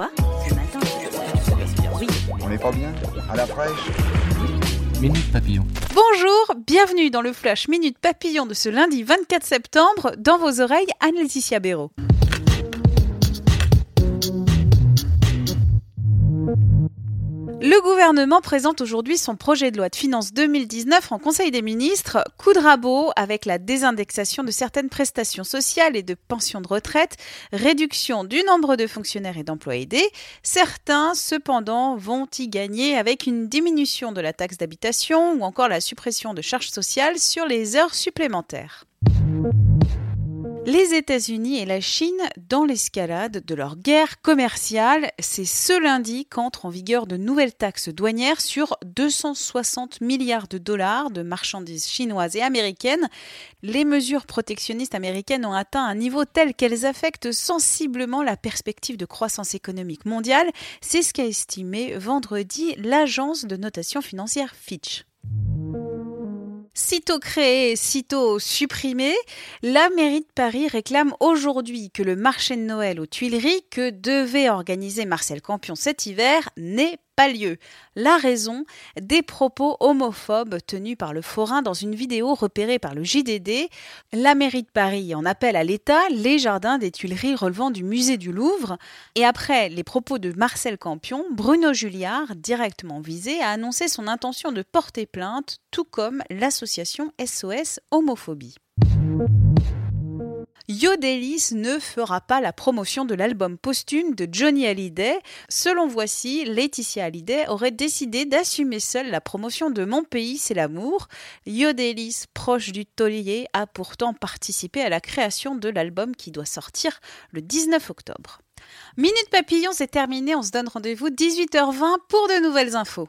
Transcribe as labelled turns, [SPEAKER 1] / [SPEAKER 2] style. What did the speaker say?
[SPEAKER 1] Quoi Ce matin Oui.
[SPEAKER 2] On n'est pas bien À la fraîche
[SPEAKER 3] Minute Papillon.
[SPEAKER 4] Bonjour, bienvenue dans le Flash Minute Papillon de ce lundi 24 septembre. Dans vos oreilles, Anne-Laetitia Béraud. Le gouvernement présente aujourd'hui son projet de loi de finances 2019 en Conseil des ministres. Coup de rabot avec la désindexation de certaines prestations sociales et de pensions de retraite, réduction du nombre de fonctionnaires et d'emplois aidés. Certains, cependant, vont y gagner avec une diminution de la taxe d'habitation ou encore la suppression de charges sociales sur les heures supplémentaires. Les États-Unis et la Chine dans l'escalade de leur guerre commerciale. C'est ce lundi qu'entrent en vigueur de nouvelles taxes douanières sur 260 milliards de dollars de marchandises chinoises et américaines. Les mesures protectionnistes américaines ont atteint un niveau tel qu'elles affectent sensiblement la perspective de croissance économique mondiale. C'est ce qu'a estimé vendredi l'agence de notation financière Fitch. Sitôt créé, sitôt supprimé, la mairie de Paris réclame aujourd'hui que le marché de Noël aux Tuileries que devait organiser Marcel Campion cet hiver n'ait lieu. La raison Des propos homophobes tenus par le forain dans une vidéo repérée par le JDD. La mairie de Paris en appelle à l'État les jardins des Tuileries relevant du musée du Louvre. Et après les propos de Marcel Campion, Bruno Julliard, directement visé, a annoncé son intention de porter plainte, tout comme l'association SOS Homophobie. Yodelis ne fera pas la promotion de l'album posthume de Johnny Hallyday. Selon Voici, Laetitia Hallyday aurait décidé d'assumer seule la promotion de Mon pays, c'est l'amour. Yodelis, proche du taulier, a pourtant participé à la création de l'album qui doit sortir le 19 octobre. Minute Papillon, c'est terminé. On se donne rendez-vous 18h20 pour de nouvelles infos.